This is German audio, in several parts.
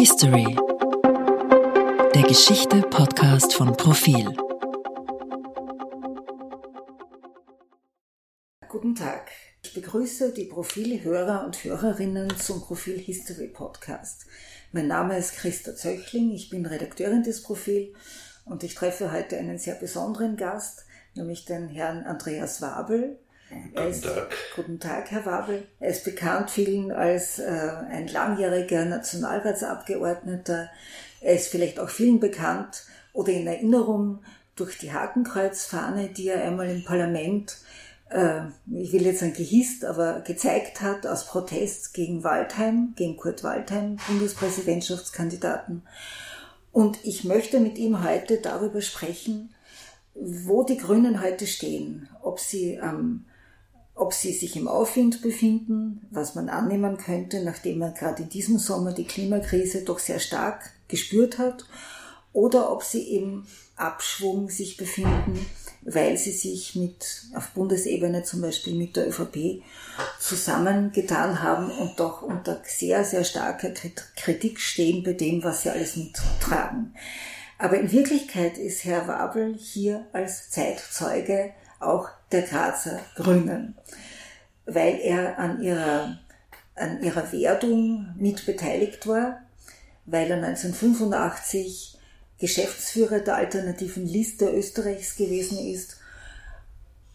History. Der Geschichte-Podcast von Profil. Guten Tag. Ich begrüße die Profil-Hörer und Hörerinnen zum Profil History Podcast. Mein Name ist Christa Zöchling, ich bin Redakteurin des Profil und ich treffe heute einen sehr besonderen Gast, nämlich den Herrn Andreas Wabel. Guten ist, Tag. Guten Tag, Herr Wabel. Er ist bekannt vielen als äh, ein langjähriger Nationalratsabgeordneter. Er ist vielleicht auch vielen bekannt oder in Erinnerung durch die Hakenkreuzfahne, die er einmal im Parlament, äh, ich will jetzt sagen gehisst, aber gezeigt hat aus Protest gegen Waldheim, gegen Kurt Waldheim, Bundespräsidentschaftskandidaten. Und ich möchte mit ihm heute darüber sprechen, wo die Grünen heute stehen, ob sie am ob sie sich im Aufwind befinden, was man annehmen könnte, nachdem man gerade in diesem Sommer die Klimakrise doch sehr stark gespürt hat, oder ob sie im Abschwung sich befinden, weil sie sich mit, auf Bundesebene zum Beispiel mit der ÖVP zusammengetan haben und doch unter sehr, sehr starker Kritik stehen bei dem, was sie alles mittragen. Aber in Wirklichkeit ist Herr Wabel hier als Zeitzeuge auch der Grazer Grünen, weil er an ihrer, an ihrer Werdung mit beteiligt war, weil er 1985 Geschäftsführer der alternativen Liste Österreichs gewesen ist.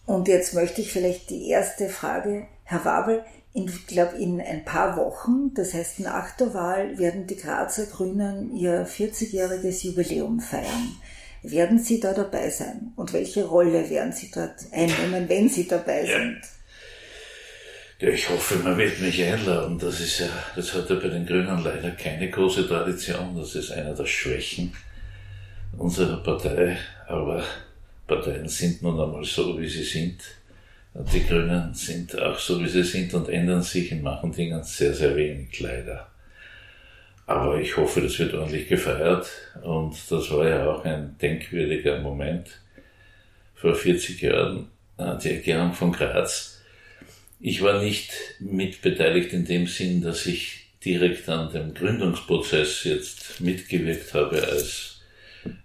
Und jetzt möchte ich vielleicht die erste Frage, Herr Wabel, ich glaube, in ein paar Wochen, das heißt nach der Wahl, werden die Grazer Grünen ihr 40-jähriges Jubiläum feiern. Werden Sie da dabei sein? Und welche Rolle werden Sie dort einnehmen, wenn Sie dabei ja. sind? Ja, ich hoffe, man wird mich einladen. Das ist ja, das hat ja bei den Grünen leider keine große Tradition. Das ist einer der Schwächen unserer Partei. Aber Parteien sind nun einmal so, wie sie sind. Und die Grünen sind auch so, wie sie sind und ändern sich in manchen Dingen sehr, sehr wenig, leider. Aber ich hoffe, das wird ordentlich gefeiert. Und das war ja auch ein denkwürdiger Moment vor 40 Jahren, äh, die Erklärung von Graz. Ich war nicht mitbeteiligt in dem Sinn, dass ich direkt an dem Gründungsprozess jetzt mitgewirkt habe als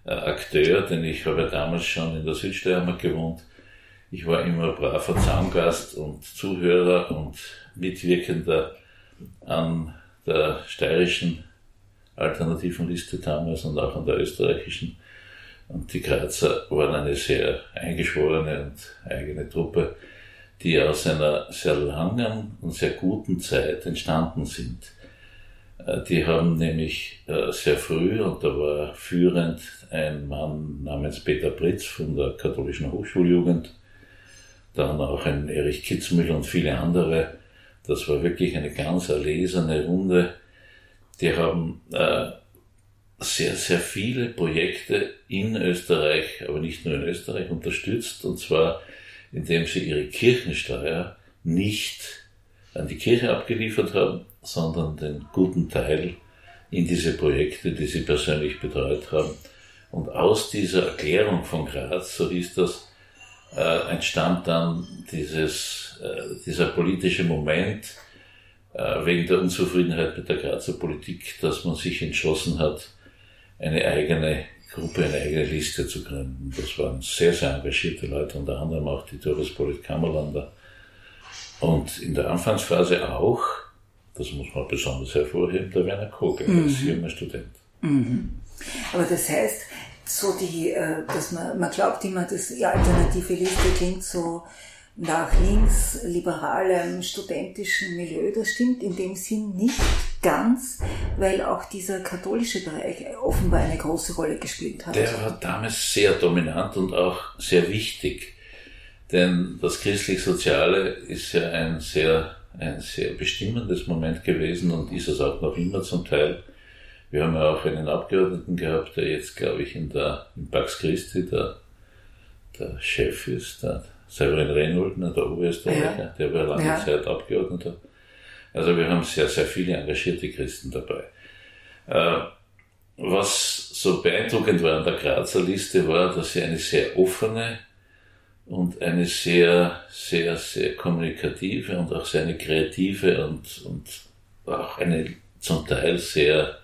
äh, Akteur, denn ich habe damals schon in der Südsteiermark gewohnt. Ich war immer braver Zaungast und Zuhörer und Mitwirkender an der steirischen alternativen Liste damals und auch an der österreichischen. Und die Grazer waren eine sehr eingeschworene und eigene Truppe, die aus einer sehr langen und sehr guten Zeit entstanden sind. Äh, die haben nämlich äh, sehr früh, und da war führend ein Mann namens Peter Pritz von der katholischen Hochschuljugend, dann auch ein Erich Kitzmühl und viele andere. Das war wirklich eine ganz erlesene Runde, die haben äh, sehr, sehr viele Projekte in Österreich, aber nicht nur in Österreich unterstützt, und zwar indem sie ihre Kirchensteuer nicht an die Kirche abgeliefert haben, sondern den guten Teil in diese Projekte, die sie persönlich betreut haben. Und aus dieser Erklärung von Graz, so hieß das, äh, entstand dann dieses, äh, dieser politische Moment, wegen der Unzufriedenheit mit der Grazer Politik, dass man sich entschlossen hat, eine eigene Gruppe, eine eigene Liste zu gründen. Das waren sehr, sehr engagierte Leute, unter anderem auch die Doris Polit Kammerlander. Und in der Anfangsphase auch, das muss man besonders hervorheben, der Werner Kogel mhm. als junger Student. Mhm. Aber das heißt, so die, äh, dass man, man glaubt immer, dass die alternative Liste klingt so nach linksliberalem studentischen Milieu. Das stimmt in dem Sinn nicht ganz, weil auch dieser katholische Bereich offenbar eine große Rolle gespielt hat. Der war damals sehr dominant und auch sehr wichtig. Denn das christlich-soziale ist ja ein sehr, ein sehr bestimmendes Moment gewesen und ist es auch noch immer zum Teil. Wir haben ja auch einen Abgeordneten gehabt, der jetzt, glaube ich, in der, in Pax Christi der, der Chef ist, der Severin Reinhold, der Oberösterreicher, ja. der war lange ja. Zeit Abgeordneter. Also wir haben sehr, sehr viele engagierte Christen dabei. Äh, was so beeindruckend war an der Grazer Liste war, dass sie eine sehr offene und eine sehr, sehr, sehr kommunikative und auch sehr eine kreative und, und auch eine zum Teil sehr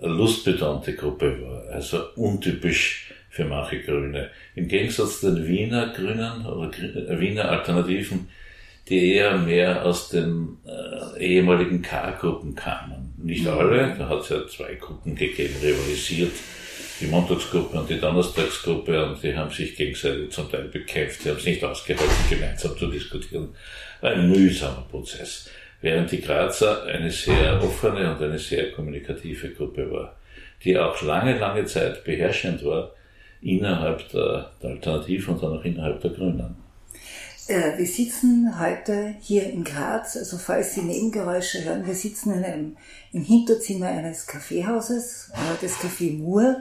lustbetonte Gruppe war, also untypisch für manche Grüne. Im Gegensatz zu den Wiener Grünen oder Wiener Alternativen, die eher mehr aus den äh, ehemaligen K-Gruppen kamen. Nicht mhm. alle, da hat es ja zwei Gruppen gegeben, rivalisiert, die Montagsgruppe und die Donnerstagsgruppe, und die haben sich gegenseitig zum Teil bekämpft, die haben es nicht ausgehalten, gemeinsam zu diskutieren. War ein mühsamer Prozess. Während die Grazer eine sehr offene und eine sehr kommunikative Gruppe war, die auch lange, lange Zeit beherrschend war innerhalb der, der Alternativen und dann auch innerhalb der Grünen. Äh, wir sitzen heute hier in Graz, also falls Sie Nebengeräusche hören, wir sitzen in einem, im Hinterzimmer eines Kaffeehauses, äh, des Café Mur.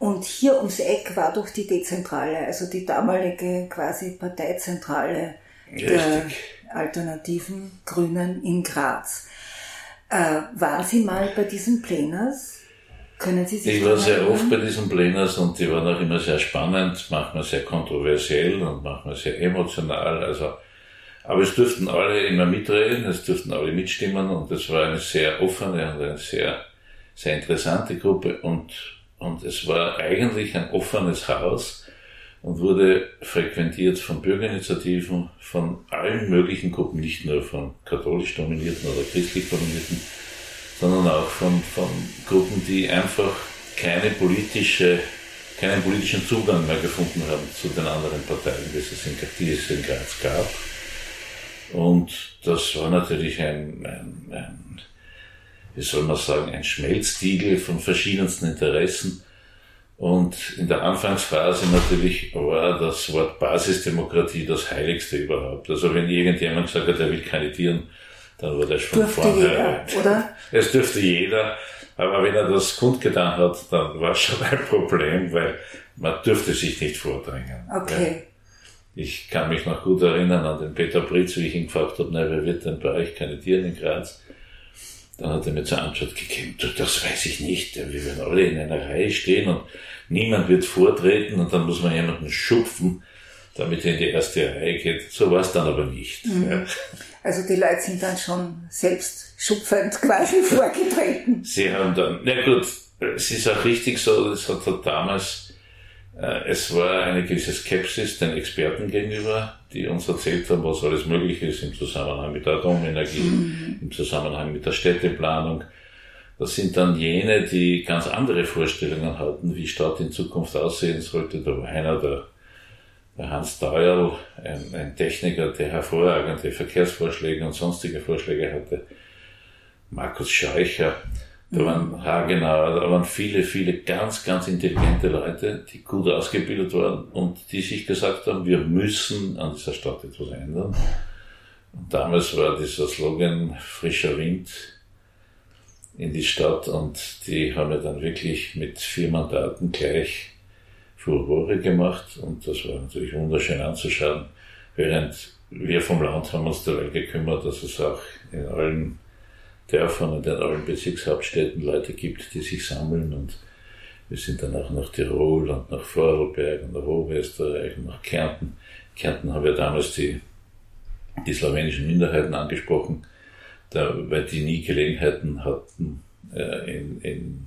Und hier ums Eck war doch die Dezentrale, also die damalige quasi Parteizentrale Richtig. der alternativen Grünen in Graz. Äh, waren Sie mal bei diesen Plenars? Können Sie sich Ich war sehr oft bei diesen Plenars und die waren auch immer sehr spannend, manchmal sehr kontroversiell und manchmal sehr emotional. Also, aber es durften alle immer mitreden, es durften alle mitstimmen und es war eine sehr offene und eine sehr, sehr interessante Gruppe und, und es war eigentlich ein offenes Haus und wurde frequentiert von Bürgerinitiativen, von allen möglichen Gruppen, nicht nur von katholisch dominierten oder christlich dominierten sondern auch von, von Gruppen, die einfach keine politische, keinen politischen Zugang mehr gefunden haben zu den anderen Parteien, die es in, die es in Graz gab. Und das war natürlich ein, ein, ein, wie soll man sagen, ein Schmelztiegel von verschiedensten Interessen. Und in der Anfangsphase natürlich war das Wort Basisdemokratie das Heiligste überhaupt. Also wenn irgendjemand gesagt hat, er will kandidieren, dann wurde er schon dürfte jeder, oder? Es dürfte jeder, aber wenn er das kundgetan hat, dann war es schon ein Problem, weil man dürfte sich nicht vordrängen. Okay. Ich kann mich noch gut erinnern an den Peter Britz, wie ich ihn gefragt habe, na, wer wird denn bei euch kandidieren in Graz? Dann hat er mir zur Antwort gegeben, du, das weiß ich nicht, wir werden alle in einer Reihe stehen und niemand wird vortreten und dann muss man jemanden schupfen, damit er in die erste Reihe geht. So war es dann aber nicht. Mhm. Ja. Also die Leute sind dann schon selbst schupfend quasi vorgetreten. Sie haben dann, na gut, es ist auch richtig so, es hat damals, äh, es war eine gewisse Skepsis den Experten gegenüber, die uns erzählt haben, was alles möglich ist im Zusammenhang mit der Atomenergie, mhm. im Zusammenhang mit der Städteplanung. Das sind dann jene, die ganz andere Vorstellungen hatten, wie Stadt in Zukunft aussehen sollte. Da war einer der der Hans Deuerl, ein, ein, Techniker, der hervorragende Verkehrsvorschläge und sonstige Vorschläge hatte. Markus Scheucher, da waren Hagenauer, da waren viele, viele ganz, ganz intelligente Leute, die gut ausgebildet waren und die sich gesagt haben, wir müssen an dieser Stadt etwas ändern. Und damals war dieser Slogan frischer Wind in die Stadt und die haben ja dann wirklich mit vier Mandaten gleich Furore gemacht und das war natürlich wunderschön anzuschauen, während wir vom Land haben uns dabei gekümmert, dass es auch in allen Dörfern und in allen Bezirkshauptstädten Leute gibt, die sich sammeln und wir sind dann auch nach Tirol und nach Vorarlberg und nach Oberösterreich und nach Kärnten. Kärnten haben wir damals die, die slowenischen Minderheiten angesprochen, da, weil die nie Gelegenheiten hatten, äh, in, in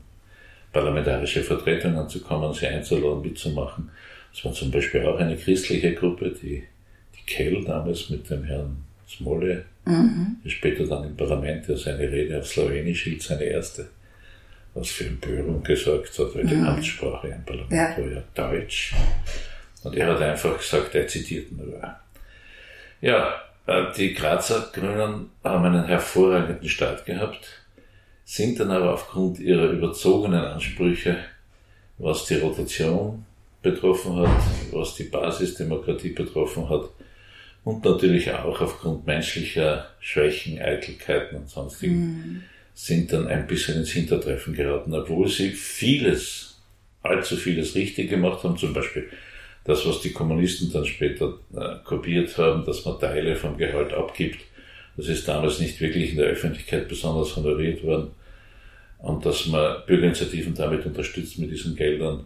parlamentarische Vertretungen anzukommen, sie einzuladen, mitzumachen. Es war zum Beispiel auch eine christliche Gruppe, die, die Kell damals mit dem Herrn Smolle, mhm. der später dann im Parlament, der seine Rede auf Slowenisch hielt, seine erste, was für Empörung gesorgt hat, weil die mhm. Amtssprache im Parlament ja. war ja Deutsch. Und er hat einfach gesagt, er zitiert nur. Ja, äh, die Grazer Grünen haben einen hervorragenden Start gehabt sind dann aber aufgrund ihrer überzogenen Ansprüche, was die Rotation betroffen hat, was die Basisdemokratie betroffen hat und natürlich auch aufgrund menschlicher Schwächen, Eitelkeiten und sonstigen, mhm. sind dann ein bisschen ins Hintertreffen geraten, obwohl sie vieles, allzu vieles richtig gemacht haben, zum Beispiel das, was die Kommunisten dann später äh, kopiert haben, dass man Teile vom Gehalt abgibt. Das ist damals nicht wirklich in der Öffentlichkeit besonders honoriert worden und dass man Bürgerinitiativen damit unterstützt mit diesen Geldern.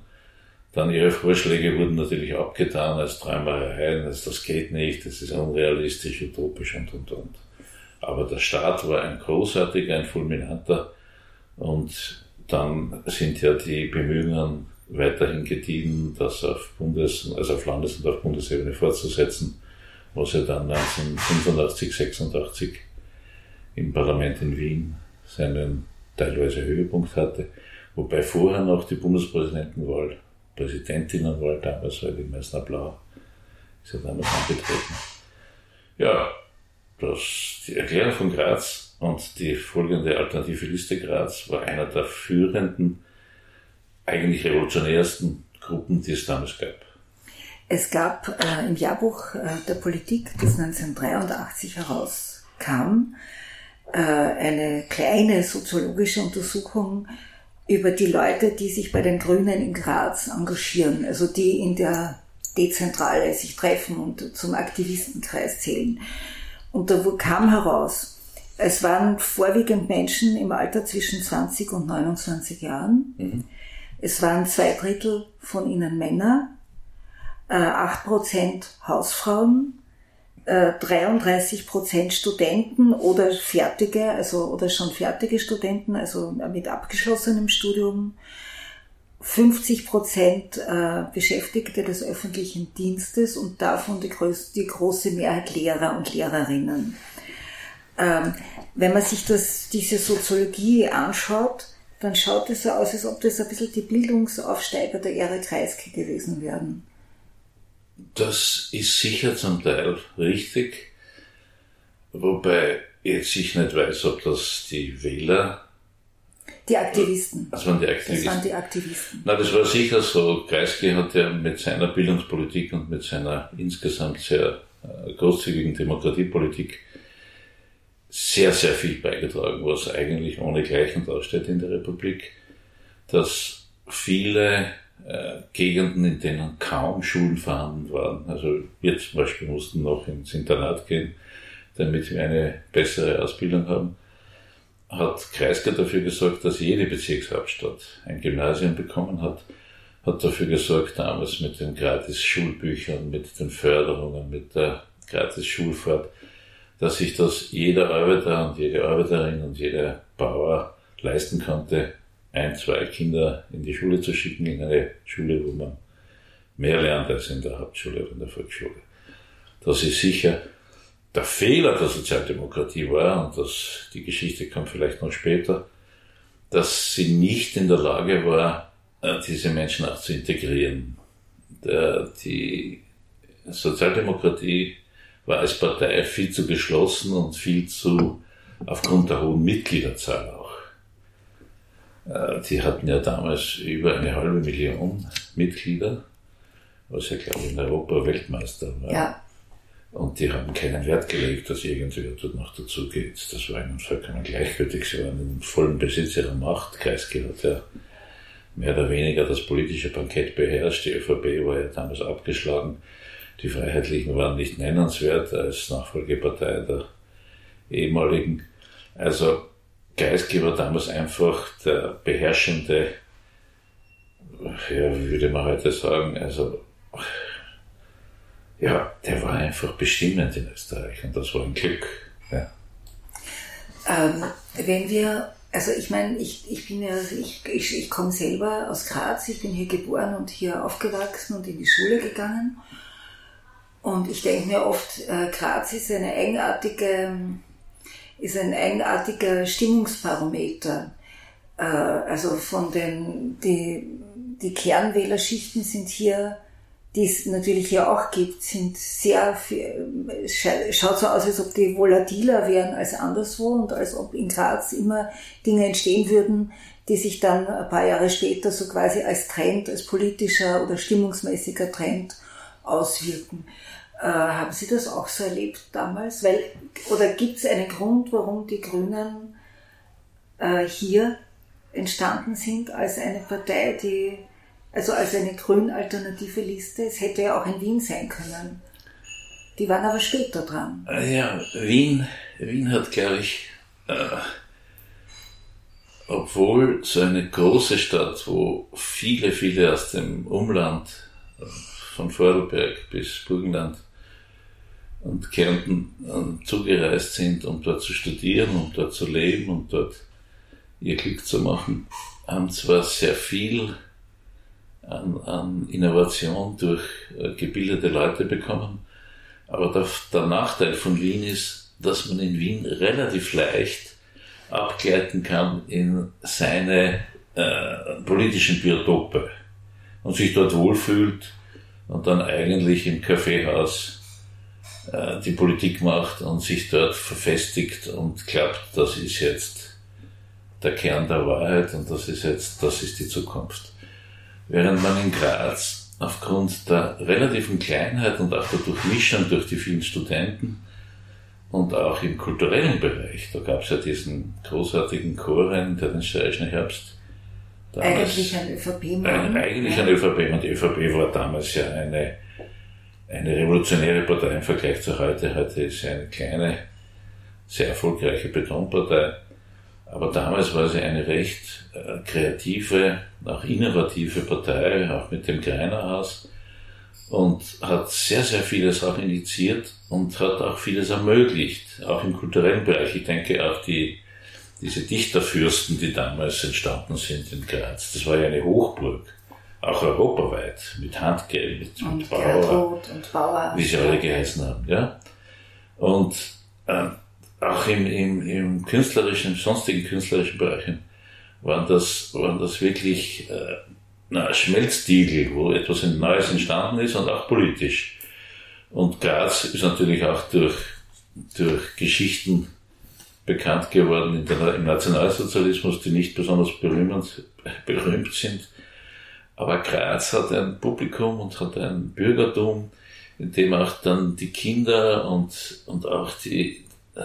Dann ihre Vorschläge wurden natürlich abgetan als Träumereien, als das geht nicht, das ist unrealistisch, utopisch und und und. Aber der Staat war ein großartiger, ein fulminanter und dann sind ja die Bemühungen weiterhin gediehen, das auf Bundes-, also auf Landes- und auf Bundesebene fortzusetzen, was ja dann 1985, 86 im Parlament in Wien seinen teilweise Höhepunkt hatte, wobei vorher noch die Bundespräsidentenwahl, Präsidentinnenwahl damals war die Meißner Blau, ist ja damals angetreten. Ja, das, die Erklärung von Graz und die folgende alternative Liste Graz war einer der führenden, eigentlich revolutionärsten Gruppen, die es damals gab. Es gab äh, im Jahrbuch äh, der Politik, das 1983 herauskam, eine kleine soziologische Untersuchung über die Leute, die sich bei den Grünen in Graz engagieren, also die in der Dezentrale sich treffen und zum Aktivistenkreis zählen. Und da kam heraus, es waren vorwiegend Menschen im Alter zwischen 20 und 29 Jahren. Mhm. Es waren zwei Drittel von ihnen Männer, äh, acht Prozent Hausfrauen, 33 äh, Prozent Studenten oder fertige, also oder schon fertige Studenten, also mit abgeschlossenem Studium, 50 Prozent äh, Beschäftigte des öffentlichen Dienstes und davon die, größte, die große Mehrheit Lehrer und Lehrerinnen. Ähm, wenn man sich das, diese Soziologie anschaut, dann schaut es so aus, als ob das ein bisschen die Bildungsaufsteiger der Ära Kreisky gewesen wären. Das ist sicher zum Teil richtig, wobei jetzt ich nicht weiß, ob das die Wähler. Die Aktivisten. Das waren die Aktivisten. Das waren die Aktivisten. Na, das war sicher so. Kreisky hat ja mit seiner Bildungspolitik und mit seiner insgesamt sehr äh, großzügigen Demokratiepolitik sehr, sehr viel beigetragen, was eigentlich ohne Gleichen dasteht in der Republik, dass viele äh, Gegenden, in denen kaum Schulen vorhanden waren. Also wir zum Beispiel mussten noch ins Internat gehen, damit wir eine bessere Ausbildung haben. Hat Kreisger dafür gesorgt, dass jede Bezirkshauptstadt ein Gymnasium bekommen hat, hat dafür gesorgt, damals mit den gratis Schulbüchern, mit den Förderungen, mit der gratis Schulfahrt, dass sich das jeder Arbeiter und jede Arbeiterin und jeder Bauer leisten konnte, ein, zwei Kinder in die Schule zu schicken, in eine Schule, wo man mehr lernt als in der Hauptschule oder in der Volksschule. Das ist sicher der Fehler der Sozialdemokratie war, und das, die Geschichte kommt vielleicht noch später, dass sie nicht in der Lage war, äh, diese Menschen auch zu integrieren. Der, die Sozialdemokratie war als Partei viel zu geschlossen und viel zu, aufgrund der hohen Mitgliederzahl auch, die hatten ja damals über eine halbe Million Mitglieder, was ja, glaube ich, in Europa Weltmeister war. Ja. Und die haben keinen Wert gelegt, dass irgendwer dort noch dazugeht. Das war ihnen vollkommen gleichgültig. Sie waren im vollen Besitz ihrer Macht. Kreisky hat ja mehr oder weniger das politische Bankett beherrscht. Die ÖVP war ja damals abgeschlagen. Die Freiheitlichen waren nicht nennenswert als Nachfolgepartei der ehemaligen. Also War damals einfach der beherrschende, ja, würde man heute sagen, also, ja, der war einfach bestimmend in Österreich und das war ein Glück. Ja. Ähm, wenn wir, also ich meine, ich, ich bin ja, ich, ich, ich komme selber aus Graz, ich bin hier geboren und hier aufgewachsen und in die Schule gegangen. Und ich denke mir oft, äh, Graz ist eine eigenartige ist ein eigenartiger Stimmungsbarometer. Äh, also von den, die, die Kernwählerschichten sind hier, die es natürlich hier auch gibt, sind sehr, schaut so aus, als ob die volatiler wären als anderswo und als ob in Graz immer Dinge entstehen würden, die sich dann ein paar Jahre später so quasi als Trend, als politischer oder stimmungsmäßiger Trend auswirken. Äh, haben Sie das auch so erlebt damals? Weil, oder gibt es einen Grund, warum die Grünen äh, hier entstanden sind als eine Partei, die, also als eine grün-alternative Liste? Es hätte ja auch in Wien sein können. Die waren aber später dran. Äh, ja, Wien, Wien hat, glaube ich, äh, obwohl so eine große Stadt, wo viele, viele aus dem Umland, äh, von Vorarlberg bis Burgenland, und Kärnten zugereist sind, um dort zu studieren, um dort zu leben und dort ihr Glück zu machen, haben zwar sehr viel an, an Innovation durch äh, gebildete Leute bekommen, aber der, der Nachteil von Wien ist, dass man in Wien relativ leicht abgleiten kann in seine äh, politischen Biotope und sich dort wohlfühlt und dann eigentlich im Kaffeehaus äh, die Politik macht und sich dort verfestigt und glaubt, das ist jetzt der Kern der Wahrheit und das ist jetzt, das ist die Zukunft. Während man in Graz aufgrund der relativen Kleinheit und auch der Durchmischung durch die vielen Studenten und auch im kulturellen Bereich, da gab es ja diesen großartigen Chorrein, der den steirischen Herbst eigentlich ein ÖVP-Mann. Eigentlich ein ÖVP und die ÖVP war damals ja eine, eine revolutionäre Partei im Vergleich zu heute. Heute ist sie eine kleine, sehr erfolgreiche Betonpartei. Aber damals war sie eine recht äh, kreative, auch innovative Partei, auch mit dem Greinerhaus und hat sehr, sehr viele Sachen initiiert und hat auch vieles ermöglicht, auch im kulturellen Bereich. Ich denke auch die diese Dichterfürsten, die damals entstanden sind in Graz. Das war ja eine Hochburg, auch europaweit, mit Handgeld, mit, und mit Bauer, und Bauer, wie sie alle geheißen haben. Ja? Und äh, auch im, im, im künstlerischen, im sonstigen künstlerischen Bereichen waren das, waren das wirklich äh, na, Schmelztiegel, wo etwas Neues entstanden ist und auch politisch. Und Graz ist natürlich auch durch, durch Geschichten bekannt geworden der, im Nationalsozialismus, die nicht besonders berühmt, berühmt sind. Aber Graz hat ein Publikum und hat ein Bürgertum, in dem auch dann die Kinder und, und auch die, äh,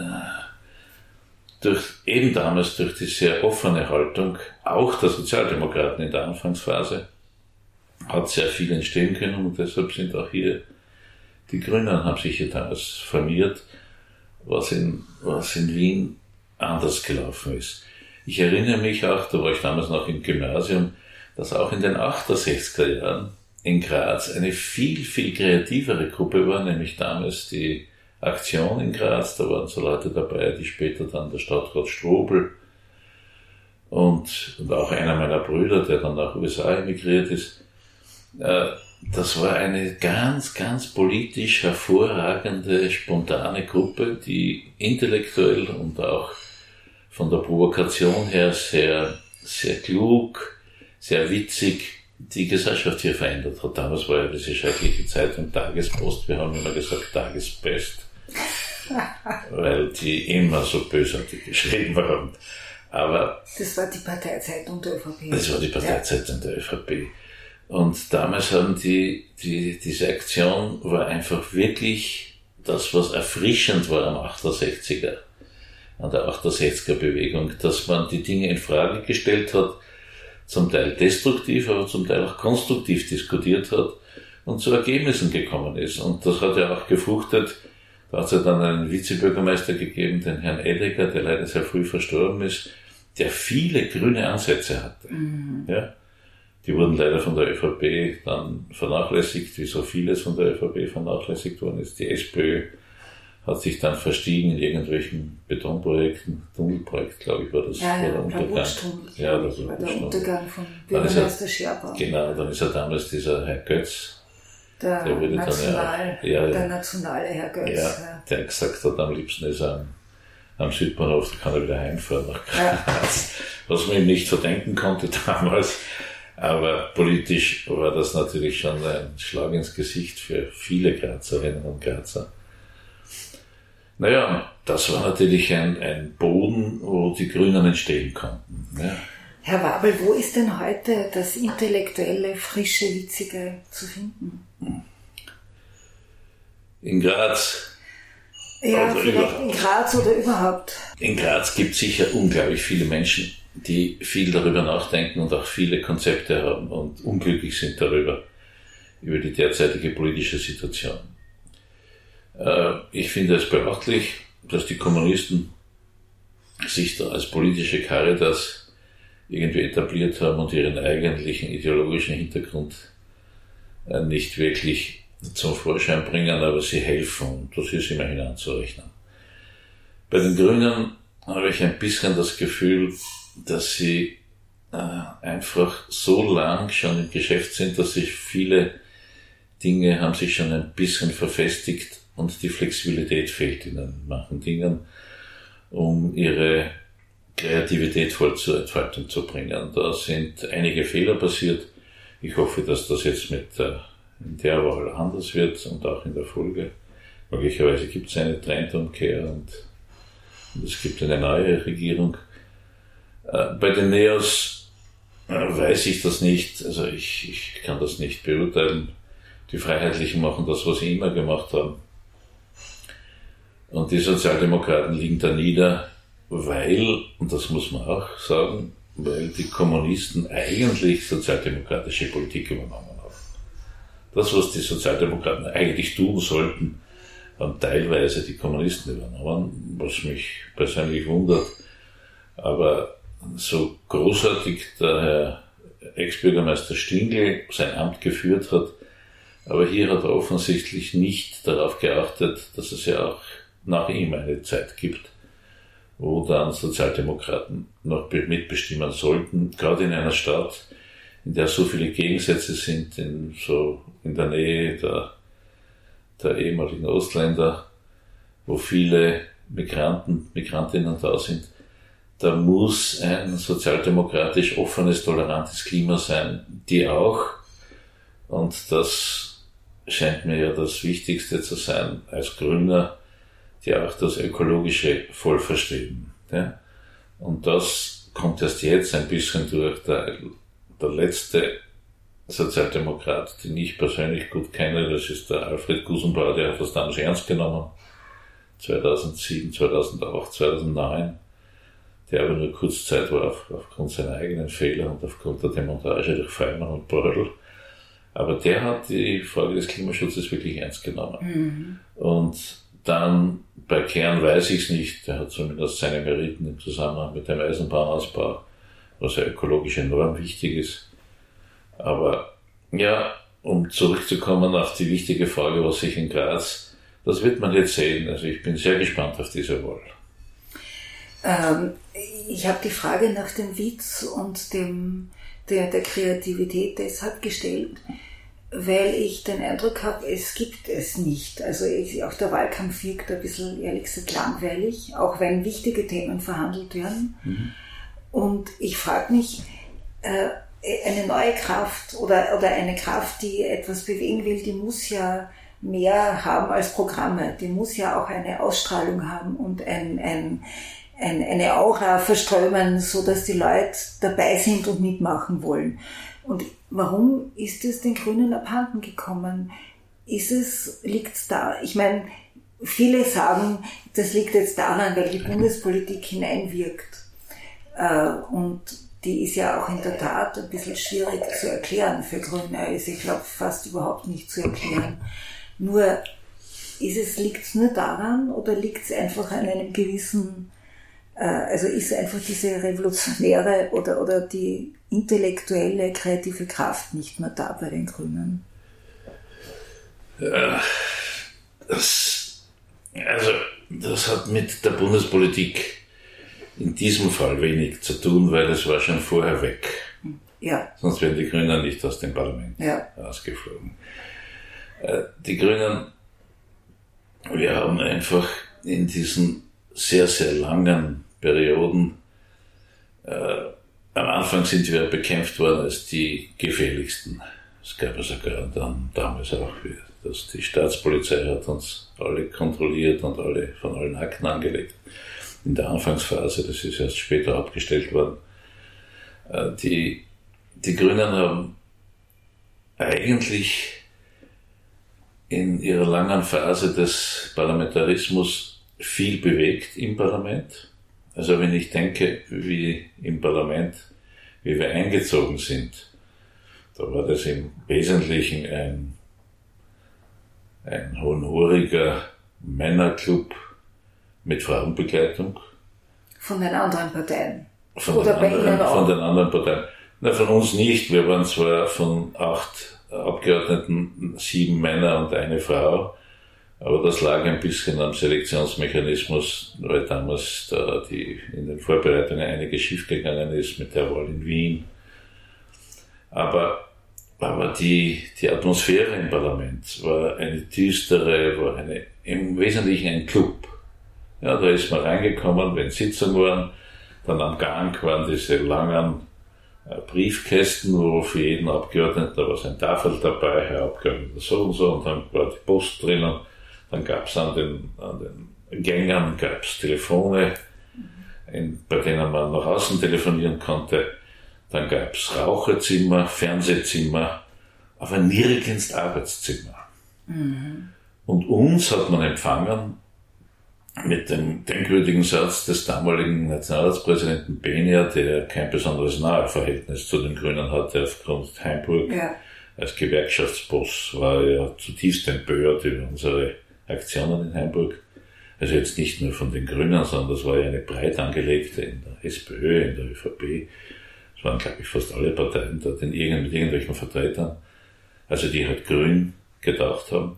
durch, eben damals durch die sehr offene Haltung, auch der Sozialdemokraten in der Anfangsphase, hat sehr viel entstehen können und deshalb sind auch hier die Grünen haben sich hier damals formiert was in, was in Wien anders gelaufen ist. Ich erinnere mich auch, da war ich damals noch im Gymnasium, dass auch in den 68er Jahren in Graz eine viel, viel kreativere Gruppe war, nämlich damals die Aktion in Graz. Da waren so Leute dabei, die später dann der Stadtrat Strobel und, und auch einer meiner Brüder, der dann nach USA emigriert ist, äh, das war eine ganz, ganz politisch hervorragende, spontane Gruppe, die intellektuell und auch von der Provokation her sehr, sehr klug, sehr witzig die Gesellschaft hier verändert hat. Damals war ja diese schreckliche Zeitung Tagespost, wir haben immer gesagt Tagesbest, weil die immer so bösartig geschrieben waren. Aber das war die Parteizeitung der ÖVP. Das war die Parteizeitung der ÖVP. Und damals haben die, die, diese Aktion war einfach wirklich das, was erfrischend war am 68er, an der 68er Bewegung, dass man die Dinge in Frage gestellt hat, zum Teil destruktiv, aber zum Teil auch konstruktiv diskutiert hat und zu Ergebnissen gekommen ist. Und das hat ja auch gefruchtet, da hat es ja dann einen Vizebürgermeister gegeben, den Herrn Edegger, der leider sehr früh verstorben ist, der viele grüne Ansätze hatte. Mhm. Ja? Die wurden leider von der ÖVP dann vernachlässigt, wie so vieles von der ÖVP vernachlässigt worden ist. Die SPÖ hat sich dann verstiegen in irgendwelchen Betonprojekten, Tunnelprojekt, glaube ich, war das ja, ja, war der Untergang. Ja, das war der Untergang von Bürgermeister Scherber. Genau, dann ist ja damals dieser Herr Götz, der, der wurde National, dann ja, der nationale Herr Götz. Ja, ja, der gesagt hat, am liebsten ist er am, am Südbahnhof, da kann er wieder heimfahren nach Graz. Was man ihm nicht verdenken konnte damals. Aber politisch war das natürlich schon ein Schlag ins Gesicht für viele Grazerinnen und Grazer. Naja, das war natürlich ein, ein Boden, wo die Grünen entstehen konnten. Ja. Herr Wabel, wo ist denn heute das intellektuelle, frische, witzige zu finden? In Graz. Ja, also vielleicht in Graz oder überhaupt. In Graz gibt es sicher unglaublich viele Menschen, die viel darüber nachdenken und auch viele Konzepte haben und unglücklich sind darüber, über die derzeitige politische Situation. Äh, ich finde es beachtlich, dass die Kommunisten sich da als politische Caritas irgendwie etabliert haben und ihren eigentlichen ideologischen Hintergrund äh, nicht wirklich zum Vorschein bringen, aber sie helfen. Das ist immerhin anzurechnen. Bei den Grünen habe ich ein bisschen das Gefühl, dass sie äh, einfach so lang schon im Geschäft sind, dass sich viele Dinge haben sich schon ein bisschen verfestigt und die Flexibilität fehlt in manchen Dingen, um ihre Kreativität voll zur Entfaltung zu bringen. Da sind einige Fehler passiert. Ich hoffe, dass das jetzt mit äh, in der Wahl anders wird und auch in der Folge. Möglicherweise gibt es eine Trendumkehr und, und es gibt eine neue Regierung. Äh, bei den Neos äh, weiß ich das nicht, also ich, ich kann das nicht beurteilen. Die Freiheitlichen machen das, was sie immer gemacht haben. Und die Sozialdemokraten liegen da nieder, weil, und das muss man auch sagen, weil die Kommunisten eigentlich sozialdemokratische Politik übernommen haben. Das, was die Sozialdemokraten eigentlich tun sollten, haben teilweise die Kommunisten übernommen, was mich persönlich wundert. Aber so großartig der Herr Ex-Bürgermeister Stingl sein Amt geführt hat, aber hier hat er offensichtlich nicht darauf geachtet, dass es ja auch nach ihm eine Zeit gibt, wo dann Sozialdemokraten noch mitbestimmen sollten, gerade in einer Stadt, in der so viele Gegensätze sind, in, so in der Nähe der, der ehemaligen Ostländer, wo viele Migranten, Migrantinnen da sind, da muss ein sozialdemokratisch offenes, tolerantes Klima sein, die auch, und das scheint mir ja das Wichtigste zu sein als Grüner, die auch das Ökologische voll verstehen. Ja? Und das kommt erst jetzt ein bisschen durch. Der, der letzte Sozialdemokrat, den ich persönlich gut kenne, das ist der Alfred Gusenbauer, der hat das damals ernst genommen. 2007, 2008, 2009, der aber nur kurz Zeit war auf, aufgrund seiner eigenen Fehler und aufgrund der Demontage durch Feimann und Brödel. Aber der hat die Frage des Klimaschutzes wirklich ernst genommen. Mhm. Und dann bei Kern weiß ich es nicht. Er hat zumindest seine Meriten im Zusammenhang mit dem Eisenbahnausbau, was ja ökologisch enorm wichtig ist. Aber ja, um zurückzukommen auf die wichtige Frage, was sich in Graz, das wird man jetzt sehen. Also ich bin sehr gespannt auf diese Wahl. Ähm, ich habe die Frage nach dem Witz und dem, der, der Kreativität deshalb gestellt, weil ich den Eindruck habe, es gibt es nicht. Also ich, auch der Wahlkampf wirkt ein bisschen, ehrlich gesagt, langweilig, auch wenn wichtige Themen verhandelt werden. Mhm. Und ich frage mich, äh, eine neue Kraft oder, oder eine Kraft, die etwas bewegen will, die muss ja mehr haben als Programme. Die muss ja auch eine Ausstrahlung haben und ein, ein, ein, eine Aura verströmen, so dass die Leute dabei sind und mitmachen wollen. Und warum ist es den Grünen abhanden gekommen? Ist es, liegt es da? Ich meine, viele sagen, das liegt jetzt daran, weil die Bundespolitik hineinwirkt. Äh, und die ist ja auch in der Tat ein bisschen schwierig zu erklären für Grüne. Also ich glaube fast überhaupt nicht zu erklären. Nur ist es, liegt es nur daran oder liegt es einfach an einem gewissen, also ist einfach diese revolutionäre oder, oder die intellektuelle, kreative Kraft nicht mehr da bei den Grünen? Ja, das, also, das hat mit der Bundespolitik in diesem Fall wenig zu tun, weil es war schon vorher weg. Ja. Sonst wären die Grünen nicht aus dem Parlament ja. ausgeflogen. Äh, die Grünen, wir haben einfach in diesen sehr, sehr langen Perioden äh, am Anfang sind wir bekämpft worden als die gefährlichsten. Es gab ja sogar dann damals auch, dass die Staatspolizei hat uns alle kontrolliert und alle von allen Akten angelegt. In der Anfangsphase, das ist erst später abgestellt worden. Äh, die, die Grünen haben eigentlich in ihrer langen Phase des Parlamentarismus viel bewegt im Parlament also wenn ich denke, wie im Parlament, wie wir eingezogen sind, da war das im Wesentlichen ein, ein honoriger Männerclub mit Frauenbegleitung. Von den anderen Parteien? Von Oder bei anderen, Ihnen auch? Von den anderen Parteien. Na, von uns nicht. Wir waren zwar von acht Abgeordneten sieben Männer und eine Frau. Aber das lag ein bisschen am Selektionsmechanismus, weil damals da die, in den Vorbereitungen einiges schiefgegangen ist mit der Wahl in Wien. Aber, aber die, die Atmosphäre im Parlament war eine düstere, war eine, im Wesentlichen ein Club. Ja, da ist man reingekommen, wenn Sitzungen waren, dann am Gang waren diese langen äh, Briefkästen, wo für jeden Abgeordneten, da war sein Tafel dabei, Herr Abgeordneter so und so, und dann war die Post drinnen dann gab es an den, an den Gängern gab's Telefone, in, bei denen man nach außen telefonieren konnte. Dann gab es Raucherzimmer, Fernsehzimmer, aber nirgends Arbeitszimmer. Mhm. Und uns hat man empfangen mit dem denkwürdigen Satz des damaligen Nationalratspräsidenten Benia, der kein besonderes nahe Verhältnis zu den Grünen hatte aufgrund Heimburg. Ja. Als Gewerkschaftsboss war er zutiefst empört über unsere Aktionen in Heimburg. Also jetzt nicht nur von den Grünen, sondern das war ja eine breit angelegte in der SPÖ, in der ÖVP. Es waren, glaube ich, fast alle Parteien dort in irgend, mit irgendwelchen Vertretern, also die halt grün gedacht haben.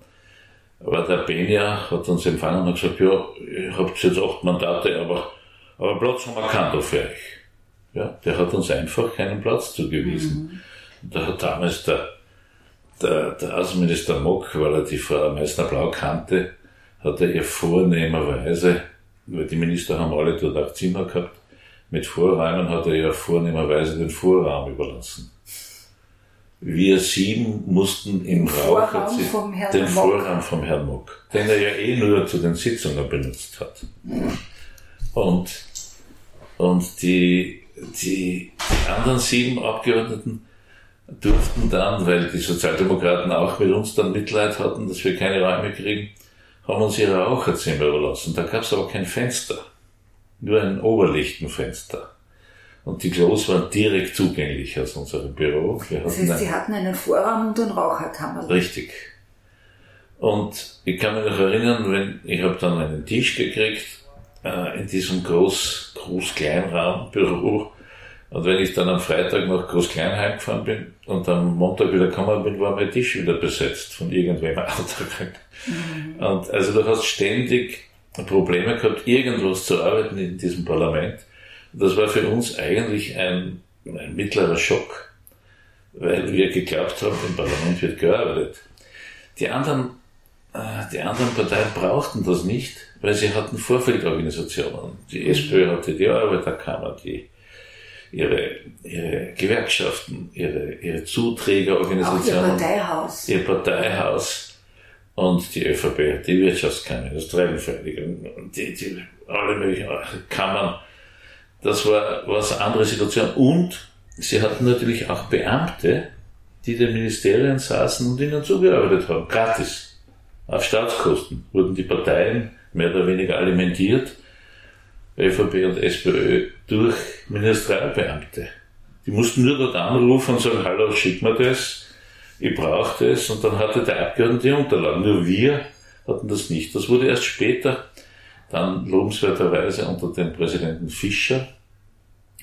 Aber der Benja hat uns empfangen und gesagt, ja, ihr habt jetzt acht Mandate, aber, aber Platz haben wir keinen für euch. Ja, der hat uns einfach keinen Platz zugewiesen. Mhm. Da hat damals der der, der Außenminister Mock, weil er die Frau Meißner-Blau kannte, hat er ihr vornehmerweise, weil die Minister haben alle dort auch Zimmer gehabt, mit Vorräumen hat er ihr vornehmerweise den Vorraum überlassen. Wir sieben mussten im Rauch den Vorraum vom Herrn Mock, den er ja eh nur zu den Sitzungen benutzt hat. Und, und die, die anderen sieben Abgeordneten durften dann, weil die Sozialdemokraten auch mit uns dann Mitleid hatten, dass wir keine Räume kriegen, haben uns ihre Raucherzimmer überlassen. Da gab es aber kein Fenster, nur ein Oberlichtenfenster. Und die Klos waren direkt zugänglich aus unserem Büro. Das heißt, Sie hatten einen Vorraum und eine Raucherkammer. Richtig. Und ich kann mich noch erinnern, wenn ich habe dann einen Tisch gekriegt äh, in diesem groß, groß Kleinraumbüro und wenn ich dann am Freitag nach Groß-Klein heimgefahren bin und am Montag wieder gekommen bin, war mein Tisch wieder besetzt von irgendwem anderen. Mhm. Und also du hast ständig Probleme gehabt, irgendwas zu arbeiten in diesem Parlament. Das war für uns eigentlich ein, ein mittlerer Schock, weil wir geglaubt haben, im Parlament wird gearbeitet. Die anderen, äh, die anderen Parteien brauchten das nicht, weil sie hatten Vorfeldorganisationen. Die SPÖ hatte die Arbeiterkammer, die ihre, ihre Gewerkschaften, ihre, ihre Zuträgerorganisationen. Auch ihr Parteihaus. Ihr Parteihaus. Und die ÖVP, die Wirtschaftskammer, das Treibenvereinigung, die, die, alle möglichen Kammern. Das war, war eine andere Situation. Und sie hatten natürlich auch Beamte, die den Ministerien saßen und ihnen zugearbeitet haben. Gratis. Auf Staatskosten wurden die Parteien mehr oder weniger alimentiert ÖVP und SPÖ durch Ministerialbeamte. Die mussten nur dort anrufen und sagen, hallo, schick mir das, ich brauche das, und dann hatte der Abgeordnete die Unterlagen. Nur wir hatten das nicht. Das wurde erst später, dann lobenswerterweise unter dem Präsidenten Fischer,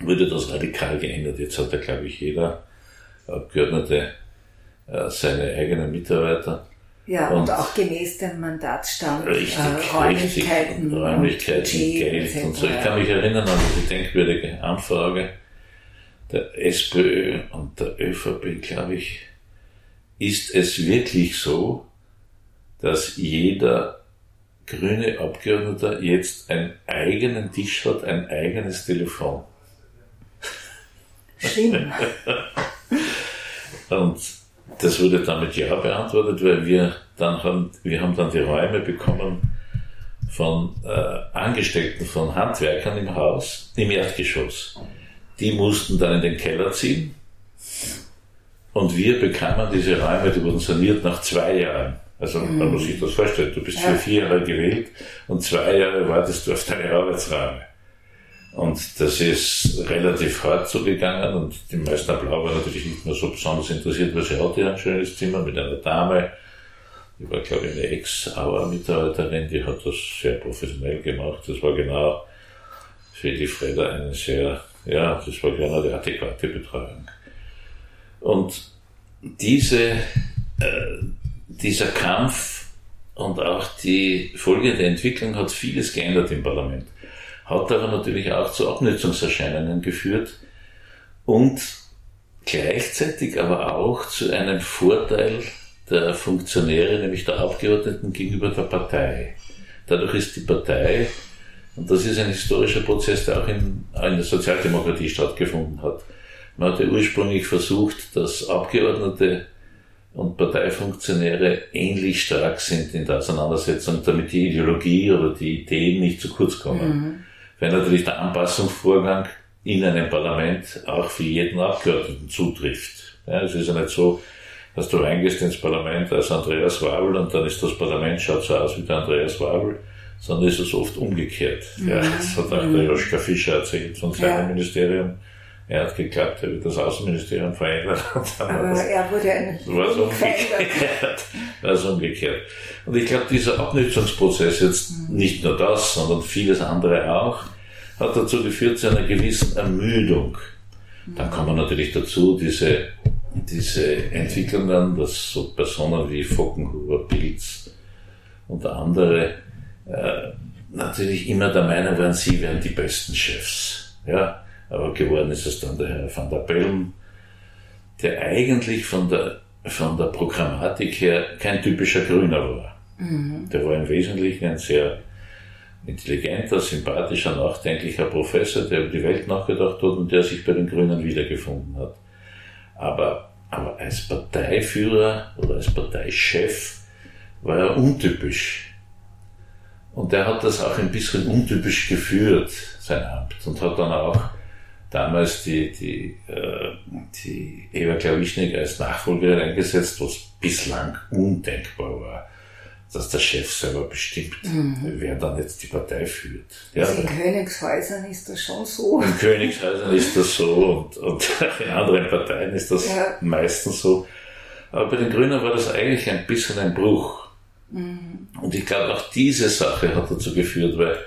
wurde das radikal geändert. Jetzt hat er, glaube ich, jeder Abgeordnete äh, seine eigenen Mitarbeiter. Ja, und, und, auch gemäß dem Mandatsstand, richtig, äh, Räumlichkeiten, richtig, Räumlichkeiten Geld und, und so. Ich kann mich erinnern an diese denkwürdige Anfrage der SPÖ und der ÖVP, glaube ich. Ist es wirklich so, dass jeder grüne Abgeordneter jetzt einen eigenen Tisch hat, ein eigenes Telefon? Schlimm. und das wurde damit ja beantwortet, weil wir dann haben, wir haben dann die Räume bekommen von äh, Angestellten von Handwerkern im Haus, im Erdgeschoss. Die mussten dann in den Keller ziehen und wir bekamen diese Räume, die wurden saniert nach zwei Jahren. Also mhm. man muss sich das vorstellen, du bist für vier Jahre gewählt und zwei Jahre wartest du auf deine Arbeitsräume. Und das ist relativ hart zugegangen und die meisten Blau waren natürlich nicht mehr so besonders interessiert, weil sie hatte ein schönes Zimmer mit einer Dame, die war glaube ich eine Ex-Auer-Mitarbeiterin, die hat das sehr professionell gemacht. Das war genau für die Freda eine sehr, ja, das war genau die adäquate Betreuung. Und diese, äh, dieser Kampf und auch die folgende Entwicklung hat vieles geändert im Parlament. Hat aber natürlich auch zu Abnützungserscheinungen geführt und gleichzeitig aber auch zu einem Vorteil der Funktionäre, nämlich der Abgeordneten gegenüber der Partei. Dadurch ist die Partei, und das ist ein historischer Prozess, der auch in, in der Sozialdemokratie stattgefunden hat. Man hatte ursprünglich versucht, dass Abgeordnete und Parteifunktionäre ähnlich stark sind in der Auseinandersetzung, damit die Ideologie oder die Ideen nicht zu kurz kommen. Mhm. Weil natürlich der Anpassungsvorgang in einem Parlament auch für jeden Abgeordneten zutrifft. Ja, es ist ja nicht so, dass du reingehst ins Parlament als Andreas Wabel und dann ist das Parlament, schaut so aus wie der Andreas Wabel, sondern ist es oft umgekehrt. Mhm. Ja, das hat auch der Joschka Fischer erzählt von seinem ja. Ministerium. Er hat geklappt, er wird das Außenministerium verändert. Das, er wurde ein war so umgekehrt. war so umgekehrt. Und ich glaube, dieser Abnützungsprozess jetzt, mhm. nicht nur das, sondern vieles andere auch, hat dazu geführt zu einer gewissen Ermüdung. Mhm. Dann kommen natürlich dazu diese diese Entwicklungen, dass so Personen wie Fockenhuber, Pilz und andere äh, natürlich immer der Meinung waren, sie wären die besten Chefs. Ja, aber geworden ist es dann der Herr van der Bellen, der eigentlich von der, von der Programmatik her kein typischer Grüner war. Mhm. Der war im Wesentlichen ein sehr intelligenter, sympathischer, nachdenklicher Professor, der über die Welt nachgedacht hat und der sich bei den Grünen wiedergefunden hat. Aber, aber als Parteiführer oder als Parteichef war er untypisch. Und er hat das auch ein bisschen untypisch geführt, sein Amt, und hat dann auch damals die, die, äh, die Eva Klawischnik als Nachfolgerin eingesetzt, was bislang undenkbar war dass der Chef selber bestimmt, mhm. wer dann jetzt die Partei führt. Ja, also in Königshäusern ist das schon so. In Königshäusern ist das so und, und in anderen Parteien ist das ja. meistens so. Aber bei den Grünen war das eigentlich ein bisschen ein Bruch. Mhm. Und ich glaube, auch diese Sache hat dazu geführt, weil,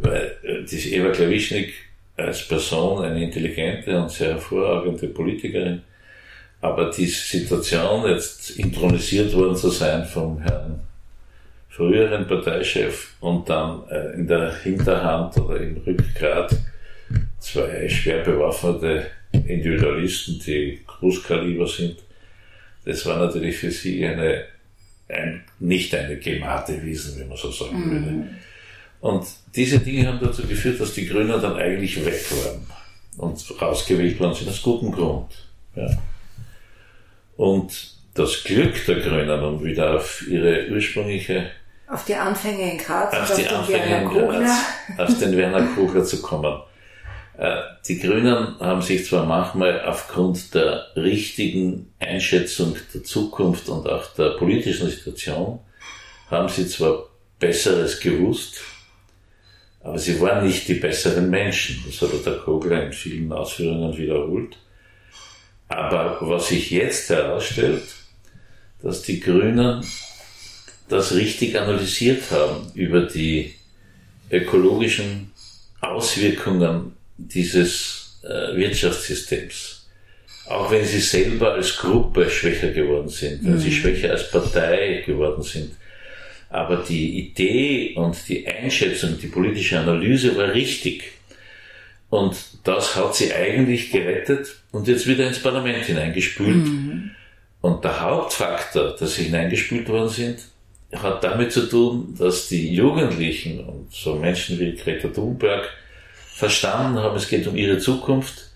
weil äh, die Eva Klawischnik als Person eine intelligente und sehr hervorragende Politikerin, aber die Situation, jetzt intronisiert worden zu sein vom Herrn früheren Parteichef und dann äh, in der Hinterhand oder im Rückgrat zwei schwer bewaffnete Individualisten, die Großkaliber sind. Das war natürlich für sie eine, ein, nicht eine gemate Wiesen, wie man so sagen mhm. würde. Und diese Dinge haben dazu geführt, dass die Grünen dann eigentlich weg waren und rausgewählt worden sind aus gutem Grund. Ja. Und das Glück der Grünen, um wieder auf ihre ursprüngliche auf die Anfänge in Graz auf, auf den Werner Kogler. auf den Werner Kogler zu kommen. Äh, die Grünen haben sich zwar manchmal aufgrund der richtigen Einschätzung der Zukunft und auch der politischen Situation, haben sie zwar Besseres gewusst, aber sie waren nicht die besseren Menschen. Das hat der Kogler in vielen Ausführungen wiederholt. Aber was sich jetzt herausstellt, dass die Grünen das richtig analysiert haben über die ökologischen Auswirkungen dieses äh, Wirtschaftssystems. Auch wenn sie selber als Gruppe schwächer geworden sind, wenn mhm. sie schwächer als Partei geworden sind. Aber die Idee und die Einschätzung, die politische Analyse war richtig. Und das hat sie eigentlich gerettet und jetzt wieder ins Parlament hineingespült. Mhm. Und der Hauptfaktor, dass sie hineingespült worden sind, hat damit zu tun, dass die Jugendlichen und so Menschen wie Greta Thunberg verstanden haben, es geht um ihre Zukunft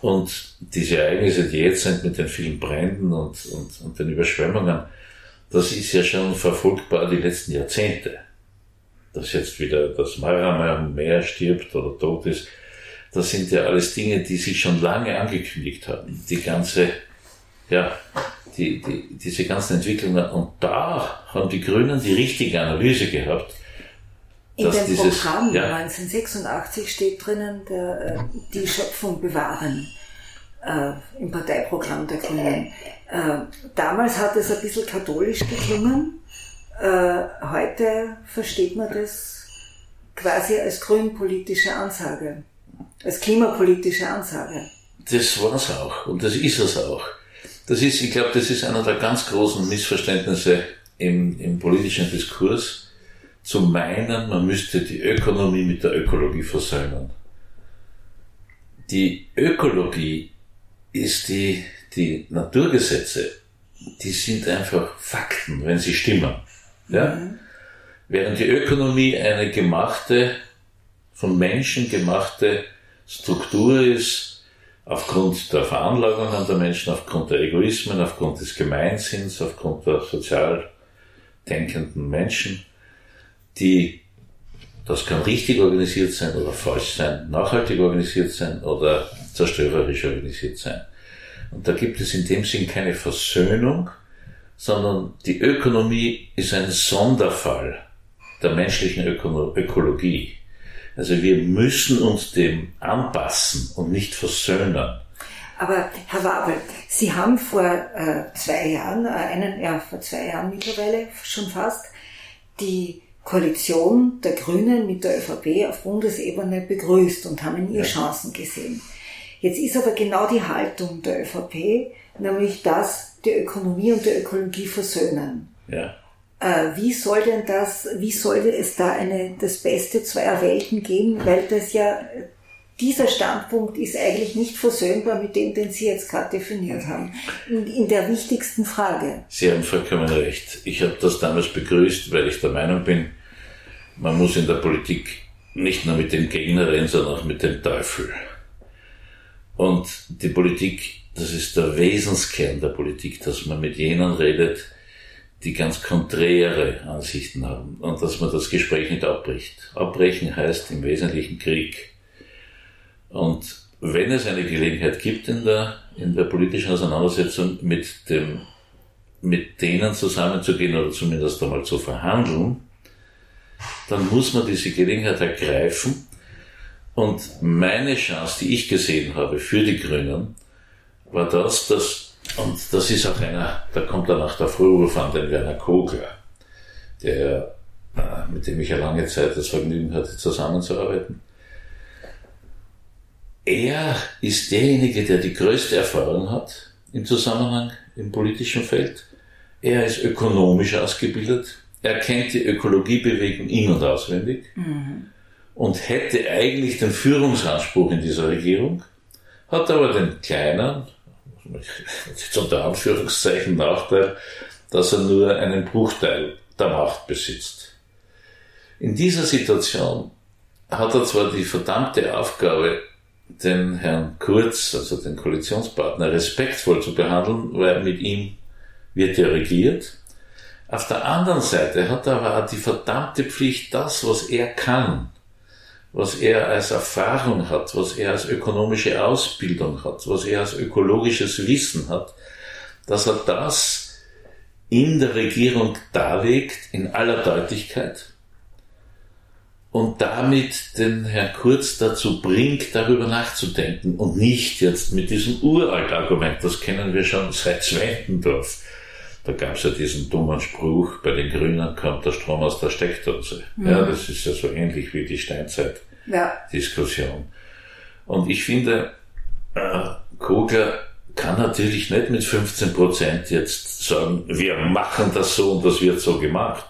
und diese Ereignisse, die jetzt sind mit den vielen Bränden und, und, und den Überschwemmungen, das ist ja schon verfolgbar die letzten Jahrzehnte. Dass jetzt wieder das Mara-Meer stirbt oder tot ist, das sind ja alles Dinge, die sich schon lange angekündigt haben. Die ganze ja, die, die, diese ganzen Entwicklungen. Und da haben die Grünen die richtige Analyse gehabt. In dem dieses, Programm ja, 1986 steht drinnen, der, äh, die Schöpfung bewahren. Äh, Im Parteiprogramm der Grünen. Äh, damals hat es ein bisschen katholisch geklungen. Äh, heute versteht man das quasi als grünpolitische Ansage, als klimapolitische Ansage. Das war's auch und das ist es auch. Das ist, ich glaube, das ist einer der ganz großen Missverständnisse im, im politischen Diskurs zu meinen, man müsste die Ökonomie mit der Ökologie versöhnen. Die Ökologie ist die, die Naturgesetze, die sind einfach Fakten, wenn sie stimmen. Ja? Mhm. Während die Ökonomie eine gemachte, von Menschen gemachte Struktur ist, aufgrund der Veranlagungen der Menschen, aufgrund der Egoismen, aufgrund des Gemeinsinns, aufgrund der sozial denkenden Menschen, die, das kann richtig organisiert sein oder falsch sein, nachhaltig organisiert sein oder zerstörerisch organisiert sein. Und da gibt es in dem Sinn keine Versöhnung, sondern die Ökonomie ist ein Sonderfall der menschlichen Öko Ökologie. Also wir müssen uns dem anpassen und nicht versöhnen. Aber Herr Wabel, Sie haben vor äh, zwei Jahren, äh, einen, ja, vor zwei Jahren mittlerweile schon fast, die Koalition der Grünen mit der ÖVP auf Bundesebene begrüßt und haben in ihr ja. Chancen gesehen. Jetzt ist aber genau die Haltung der ÖVP, nämlich dass die Ökonomie und die Ökologie versöhnen. Ja. Äh, wie soll denn das, wie sollte es da eine, das Beste zweier Welten geben? Weil das ja, dieser Standpunkt ist eigentlich nicht versöhnbar mit dem, den Sie jetzt gerade definiert haben. In, in der wichtigsten Frage. Sie haben vollkommen recht. Ich habe das damals begrüßt, weil ich der Meinung bin, man muss in der Politik nicht nur mit dem Gegner reden, sondern auch mit dem Teufel. Und die Politik, das ist der Wesenskern der Politik, dass man mit jenen redet, die ganz konträre Ansichten haben und dass man das Gespräch nicht abbricht. Abbrechen heißt im Wesentlichen Krieg. Und wenn es eine Gelegenheit gibt in der, in der politischen Auseinandersetzung mit dem, mit denen zusammenzugehen oder zumindest einmal zu verhandeln, dann muss man diese Gelegenheit ergreifen. Und meine Chance, die ich gesehen habe für die Grünen, war das, dass und das ist auch einer, da kommt dann auch der Vorwurf an den Werner Kogler, der, äh, mit dem ich ja lange Zeit das Vergnügen hatte, zusammenzuarbeiten. Er ist derjenige, der die größte Erfahrung hat im Zusammenhang im politischen Feld. Er ist ökonomisch ausgebildet. Er kennt die Ökologiebewegung in- und auswendig mhm. Und hätte eigentlich den Führungsanspruch in dieser Regierung, hat aber den kleinen, jetzt unter Anführungszeichen Nachteil, dass er nur einen Bruchteil der Macht besitzt. In dieser Situation hat er zwar die verdammte Aufgabe, den Herrn Kurz, also den Koalitionspartner, respektvoll zu behandeln, weil mit ihm wird er regiert. Auf der anderen Seite hat er aber auch die verdammte Pflicht, das, was er kann, was er als Erfahrung hat, was er als ökonomische Ausbildung hat, was er als ökologisches Wissen hat, dass er das in der Regierung darlegt, in aller Deutlichkeit, und damit den Herrn Kurz dazu bringt, darüber nachzudenken und nicht jetzt mit diesem uralt Argument, das kennen wir schon seit Zwentendorf. Da gab es ja diesen dummen Spruch, bei den Grünen kommt der Strom aus der Steckdose. Mhm. Ja, das ist ja so ähnlich wie die Steinzeit-Diskussion. Ja. Und ich finde, äh, Kogler kann natürlich nicht mit 15 Prozent jetzt sagen, wir machen das so und das wird so gemacht.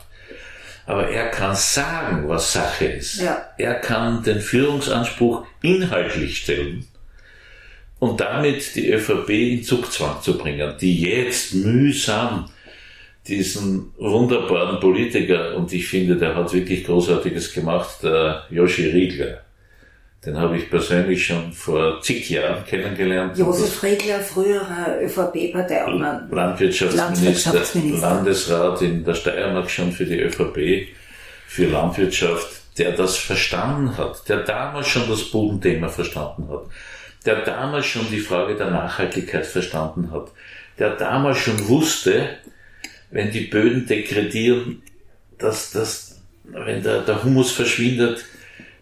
Aber er kann sagen, was Sache ist. Ja. Er kann den Führungsanspruch inhaltlich stellen und damit die ÖVP in Zugzwang zu bringen, die jetzt mühsam diesen wunderbaren Politiker, und ich finde, der hat wirklich Großartiges gemacht, der Joshi Riegler. Den habe ich persönlich schon vor zig Jahren kennengelernt. Josef Riegler, früherer ÖVP-Parteiobmann. Landwirtschaftsminister, Landwirtschaftsminister, Landesrat in der Steiermark schon für die ÖVP, für Landwirtschaft, der das verstanden hat, der damals schon das Bodenthema verstanden hat der damals schon die Frage der Nachhaltigkeit verstanden hat, der damals schon wusste, wenn die Böden degradieren, dass das, wenn der, der Humus verschwindet,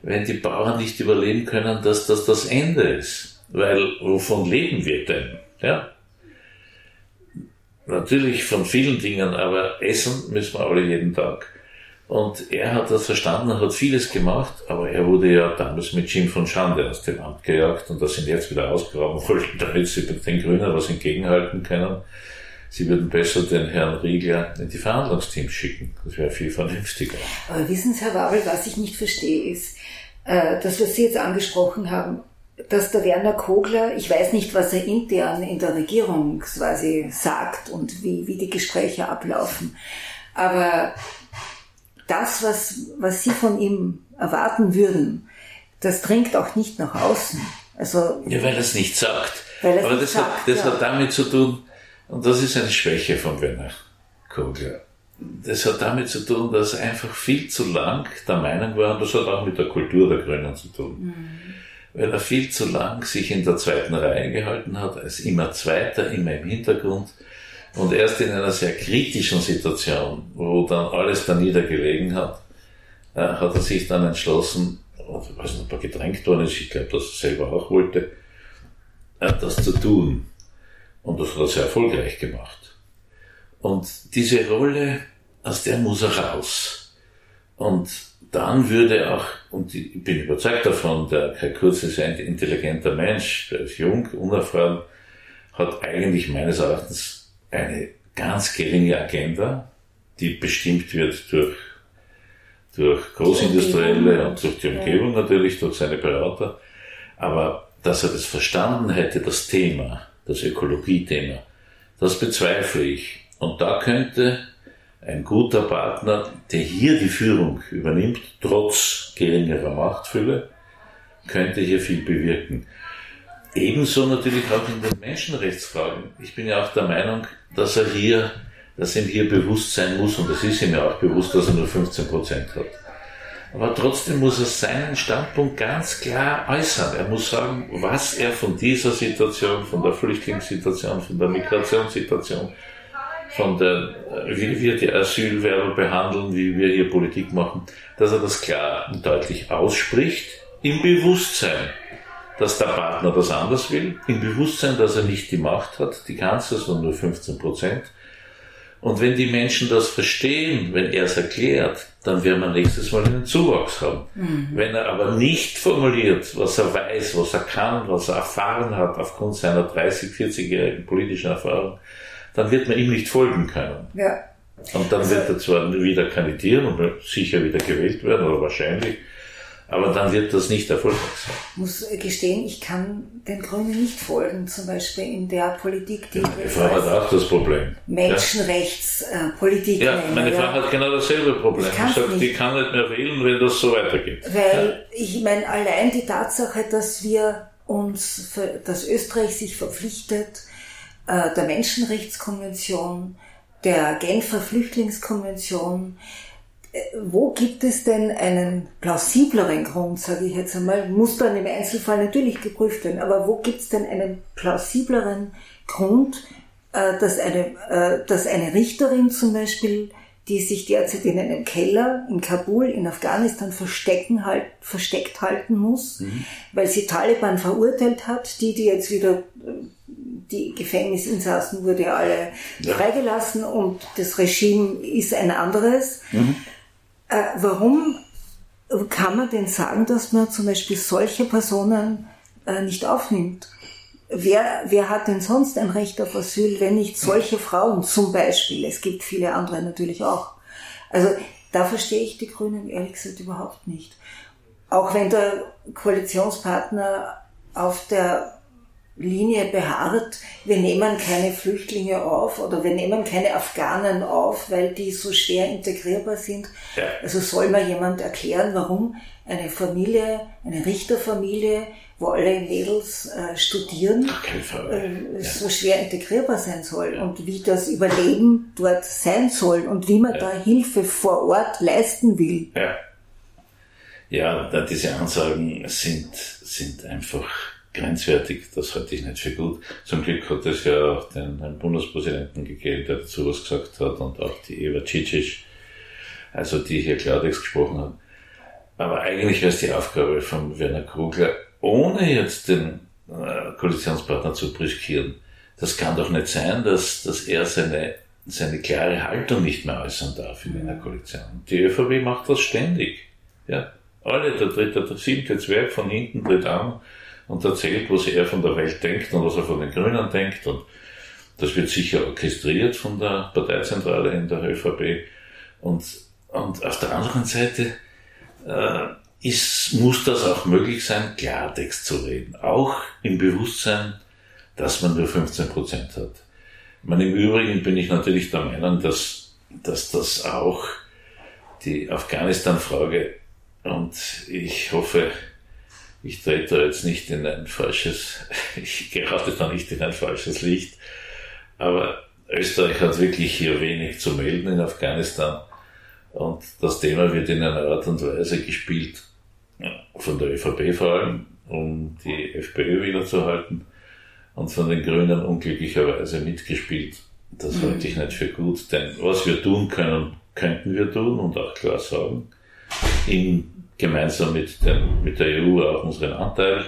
wenn die Bauern nicht überleben können, dass das das Ende ist. Weil wovon leben wir denn? Ja? Natürlich von vielen Dingen, aber essen müssen wir alle jeden Tag. Und er hat das verstanden hat vieles gemacht, aber er wurde ja damals mit Jim von Schande aus dem Amt gejagt und das sind jetzt wieder ausgraben wollten, damit sie den Grünen was entgegenhalten können. Sie würden besser den Herrn Riegler in die Verhandlungsteams schicken. Das wäre viel vernünftiger. Aber wissen Sie, Herr Wabel, was ich nicht verstehe, ist, äh, das, was Sie jetzt angesprochen haben, dass der Werner Kogler, ich weiß nicht, was er intern in der Regierung quasi sagt und wie, wie die Gespräche ablaufen, aber das, was, was Sie von ihm erwarten würden, das dringt auch nicht nach außen. Also, ja, weil er es nicht sagt. Weil Aber das, sagt, hat, das ja. hat damit zu tun, und das ist eine Schwäche von Werner Kogler. Das hat damit zu tun, dass er einfach viel zu lang der Meinung war, und das hat auch mit der Kultur der Grünen zu tun, mhm. weil er viel zu lang sich in der zweiten Reihe gehalten hat, als immer Zweiter, immer im Hintergrund. Und erst in einer sehr kritischen Situation, wo dann alles da niedergelegen hat, äh, hat er sich dann entschlossen, ich weiß nicht, ob er gedrängt worden ist, ich glaube, dass er selber auch wollte, äh, das zu tun. Und das hat er sehr erfolgreich gemacht. Und diese Rolle, aus der muss er raus. Und dann würde auch, und ich bin überzeugt davon, der Kai Kurz ist ein intelligenter Mensch, der ist jung, unerfahren, hat eigentlich meines Erachtens eine ganz geringe Agenda, die bestimmt wird durch, durch Großindustrielle und durch die Umgebung natürlich, durch seine Berater. Aber dass er das verstanden hätte, das Thema, das Ökologiethema, das bezweifle ich. Und da könnte ein guter Partner, der hier die Führung übernimmt, trotz geringerer Machtfülle, könnte hier viel bewirken. Ebenso natürlich auch in den Menschenrechtsfragen. Ich bin ja auch der Meinung, dass er hier, dass ihm hier bewusst sein muss, und es ist ihm ja auch bewusst, dass er nur 15 Prozent hat. Aber trotzdem muss er seinen Standpunkt ganz klar äußern. Er muss sagen, was er von dieser Situation, von der Flüchtlingssituation, von der Migrationssituation, von der, wie wir die Asylwerber behandeln, wie wir hier Politik machen, dass er das klar und deutlich ausspricht, im Bewusstsein, dass der Partner das anders will, im Bewusstsein, dass er nicht die Macht hat, die Kanzler sind nur 15 Prozent, und wenn die Menschen das verstehen, wenn er es erklärt, dann werden wir nächstes Mal einen Zuwachs haben. Mhm. Wenn er aber nicht formuliert, was er weiß, was er kann, was er erfahren hat aufgrund seiner 30, 40-jährigen politischen Erfahrung, dann wird man ihm nicht folgen können. Ja. Und dann also, wird er zwar wieder kandidieren und sicher wieder gewählt werden, oder wahrscheinlich, aber dann wird das nicht erfolgreich sein. Ich muss gestehen, ich kann den Grünen nicht folgen, zum Beispiel in der Politik, die ja, meine Frau hat auch das Problem. Menschenrechtspolitik. Ja, meine Frau hat genau dasselbe Problem. Ich, ich sage, die kann nicht mehr wählen, wenn das so weitergeht. Weil ja. ich meine, allein die Tatsache, dass wir uns, für, dass Österreich sich verpflichtet, äh, der Menschenrechtskonvention, der Genfer Flüchtlingskonvention, wo gibt es denn einen plausibleren Grund, sage ich jetzt einmal, muss dann im Einzelfall natürlich geprüft werden, aber wo gibt es denn einen plausibleren Grund, äh, dass eine, äh, dass eine Richterin zum Beispiel, die sich derzeit in einem Keller in Kabul in Afghanistan verstecken halt, versteckt halten muss, mhm. weil sie Taliban verurteilt hat, die, die jetzt wieder die Gefängnisinsassen wurde alle ja. freigelassen und das Regime ist ein anderes. Mhm. Äh, warum kann man denn sagen, dass man zum Beispiel solche Personen äh, nicht aufnimmt? Wer, wer hat denn sonst ein Recht auf Asyl, wenn nicht solche Frauen zum Beispiel? Es gibt viele andere natürlich auch. Also da verstehe ich die Grünen ehrlich gesagt überhaupt nicht. Auch wenn der Koalitionspartner auf der Linie beharrt, wir nehmen keine Flüchtlinge auf oder wir nehmen keine Afghanen auf, weil die so schwer integrierbar sind. Ja. Also soll mal jemand erklären, warum eine Familie, eine Richterfamilie, wo alle Mädels äh, studieren, äh, ja. so schwer integrierbar sein soll ja. und wie das Überleben dort sein soll und wie man da Hilfe vor Ort leisten will. Ja, ja diese Ansagen sind, sind einfach grenzwertig, das halte ich nicht für gut. Zum Glück hat es ja auch den, den Bundespräsidenten gegeben, der dazu was gesagt hat und auch die Eva Cicic, also die hier Klartext gesprochen hat. Aber eigentlich wäre es die Aufgabe von Werner Krugler, ohne jetzt den äh, Koalitionspartner zu brüskieren. Das kann doch nicht sein, dass, dass er seine, seine klare Haltung nicht mehr äußern darf in einer Koalition. Die ÖVP macht das ständig. Ja, alle, der dritte, der siebte Zwerg von hinten tritt an und erzählt, was er von der Welt denkt und was er von den Grünen denkt. Und Das wird sicher orchestriert von der Parteizentrale in der ÖVP. Und, und auf der anderen Seite äh, ist, muss das auch möglich sein, Klartext zu reden. Auch im Bewusstsein, dass man nur 15 Prozent hat. Ich meine, Im Übrigen bin ich natürlich der Meinung, dass, dass das auch die Afghanistan-Frage und ich hoffe, ich trete jetzt nicht in ein falsches, ich gerate da nicht in ein falsches Licht, aber Österreich hat wirklich hier wenig zu melden in Afghanistan und das Thema wird in einer Art und Weise gespielt, von der ÖVP vor allem, um die FPÖ wiederzuhalten und von den Grünen unglücklicherweise mitgespielt. Das mhm. halte ich nicht für gut, denn was wir tun können, könnten wir tun und auch klar sagen, in, gemeinsam mit, den, mit der EU auch unseren Anteil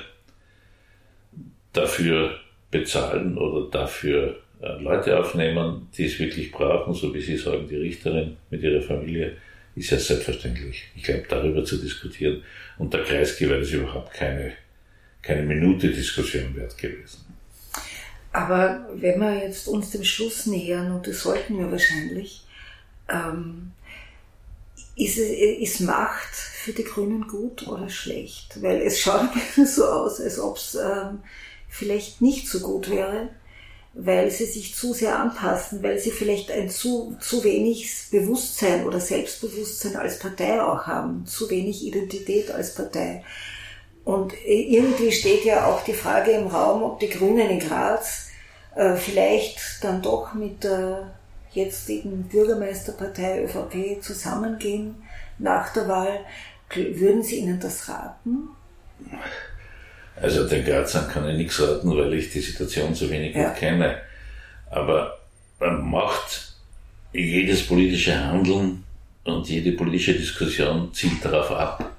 dafür bezahlen oder dafür äh, Leute aufnehmen, die es wirklich brauchen, so wie Sie sagen, die Richterin mit ihrer Familie, ist ja selbstverständlich. Ich glaube, darüber zu diskutieren. Und der Kreisgeber ist überhaupt keine, keine Minute Diskussion wert gewesen. Aber wenn wir jetzt uns dem Schluss nähern, und das sollten wir wahrscheinlich, ähm, ist, ist Macht für die Grünen gut oder schlecht? Weil es schaut ein bisschen so aus, als ob es ähm, vielleicht nicht so gut wäre, weil sie sich zu sehr anpassen, weil sie vielleicht ein zu, zu wenig Bewusstsein oder Selbstbewusstsein als Partei auch haben, zu wenig Identität als Partei. Und irgendwie steht ja auch die Frage im Raum, ob die Grünen in Graz äh, vielleicht dann doch mit der jetzigen Bürgermeisterpartei ÖVP zusammengehen nach der Wahl. Würden Sie ihnen das raten? Also den Grazern kann ich nichts raten, weil ich die Situation so wenig ja. gut kenne. Aber man macht jedes politische Handeln und jede politische Diskussion zielt darauf ab,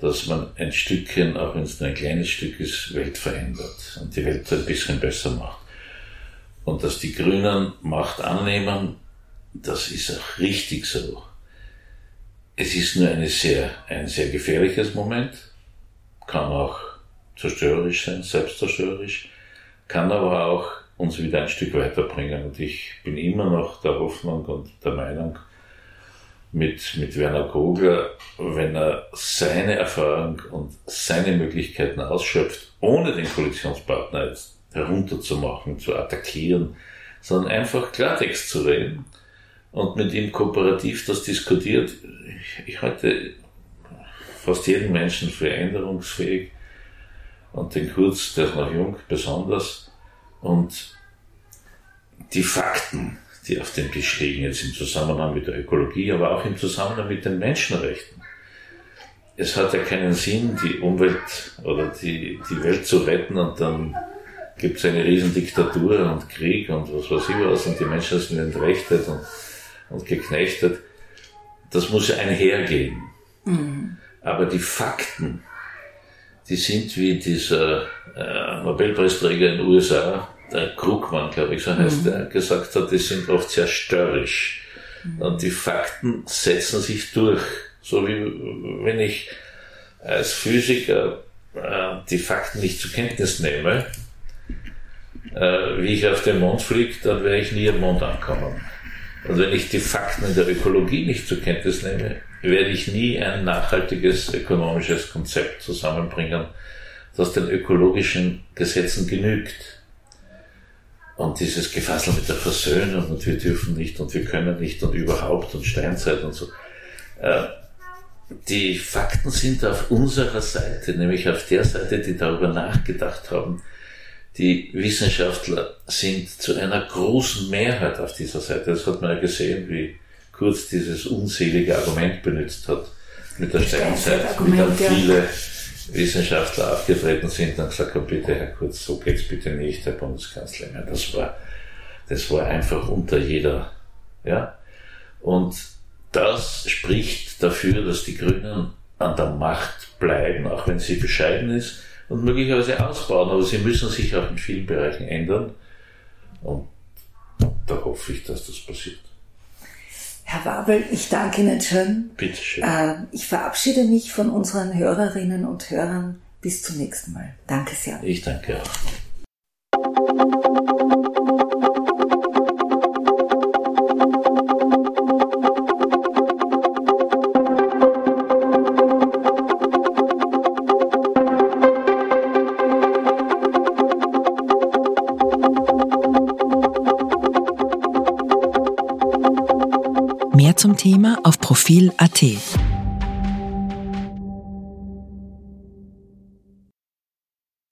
dass man ein Stückchen, auch wenn es nur ein kleines Stück ist, Welt verändert und die Welt ein bisschen besser macht. Und dass die Grünen Macht annehmen, das ist auch richtig so. Es ist nur eine sehr, ein sehr gefährliches Moment, kann auch zerstörerisch sein, selbstzerstörerisch, kann aber auch uns wieder ein Stück weiterbringen. Und ich bin immer noch der Hoffnung und der Meinung, mit, mit Werner Kogler, wenn er seine Erfahrung und seine Möglichkeiten ausschöpft, ohne den Koalitionspartner jetzt herunterzumachen, zu attackieren, sondern einfach Klartext zu reden und mit ihm kooperativ das diskutiert. Ich, ich halte fast jeden Menschen für änderungsfähig und den Kurz, der ist noch jung, besonders. Und die Fakten, die auf dem Tisch liegen, jetzt im Zusammenhang mit der Ökologie, aber auch im Zusammenhang mit den Menschenrechten. Es hat ja keinen Sinn, die Umwelt oder die, die Welt zu retten und dann gibt es eine Riesendiktatur und Krieg und was weiß ich was und die Menschen sind entrechtet und, und geknechtet. Das muss einhergehen. Mhm. Aber die Fakten, die sind wie dieser äh, Nobelpreisträger in den USA, der Krugmann, glaube ich, so heißt mhm. der, gesagt hat, die sind oft sehr störrisch. Mhm. Und die Fakten setzen sich durch. So wie wenn ich als Physiker äh, die Fakten nicht zur Kenntnis nehme, äh, wie ich auf den Mond fliege, dann werde ich nie am Mond ankommen. Und wenn ich die Fakten in der Ökologie nicht zur Kenntnis nehme, werde ich nie ein nachhaltiges ökonomisches Konzept zusammenbringen, das den ökologischen Gesetzen genügt. Und dieses Gefassel mit der Versöhnung und wir dürfen nicht und wir können nicht und überhaupt und Steinzeit und so. Äh, die Fakten sind auf unserer Seite, nämlich auf der Seite, die darüber nachgedacht haben, die Wissenschaftler sind zu einer großen Mehrheit auf dieser Seite. Das hat man ja gesehen, wie Kurz dieses unselige Argument benutzt hat mit der Steinzeit, wie dann viele Wissenschaftler aufgetreten sind und gesagt haben, bitte Herr Kurz, so geht's bitte nicht, Herr Bundeskanzler. Das war, das war einfach unter jeder, ja. Und das spricht dafür, dass die Grünen an der Macht bleiben, auch wenn sie bescheiden ist und möglicherweise ausbauen, aber sie müssen sich auch in vielen Bereichen ändern. Und da hoffe ich, dass das passiert. Herr Wabel, ich danke Ihnen schön. Bitte schön. Äh, ich verabschiede mich von unseren Hörerinnen und Hörern. Bis zum nächsten Mal. Danke sehr. Ich danke auch. Profil.at.